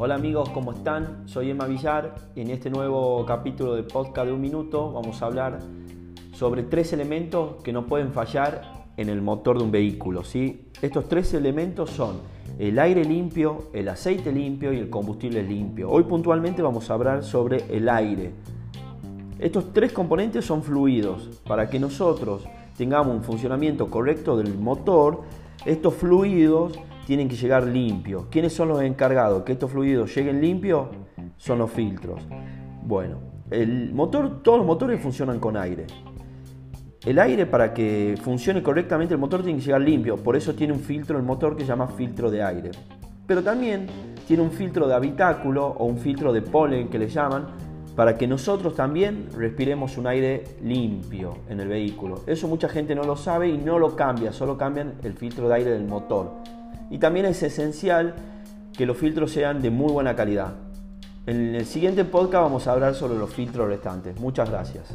Hola amigos, ¿cómo están? Soy Emma Villar. En este nuevo capítulo de podcast de un minuto vamos a hablar sobre tres elementos que no pueden fallar en el motor de un vehículo. ¿sí? Estos tres elementos son el aire limpio, el aceite limpio y el combustible limpio. Hoy puntualmente vamos a hablar sobre el aire. Estos tres componentes son fluidos. Para que nosotros tengamos un funcionamiento correcto del motor, estos fluidos tienen que llegar limpios. ¿Quiénes son los encargados que estos fluidos lleguen limpios? Son los filtros. Bueno, el motor, todos los motores funcionan con aire. El aire para que funcione correctamente el motor tiene que llegar limpio, por eso tiene un filtro el motor que se llama filtro de aire. Pero también tiene un filtro de habitáculo o un filtro de polen que le llaman, para que nosotros también respiremos un aire limpio en el vehículo. Eso mucha gente no lo sabe y no lo cambia, solo cambian el filtro de aire del motor. Y también es esencial que los filtros sean de muy buena calidad. En el siguiente podcast vamos a hablar sobre los filtros restantes. Muchas gracias.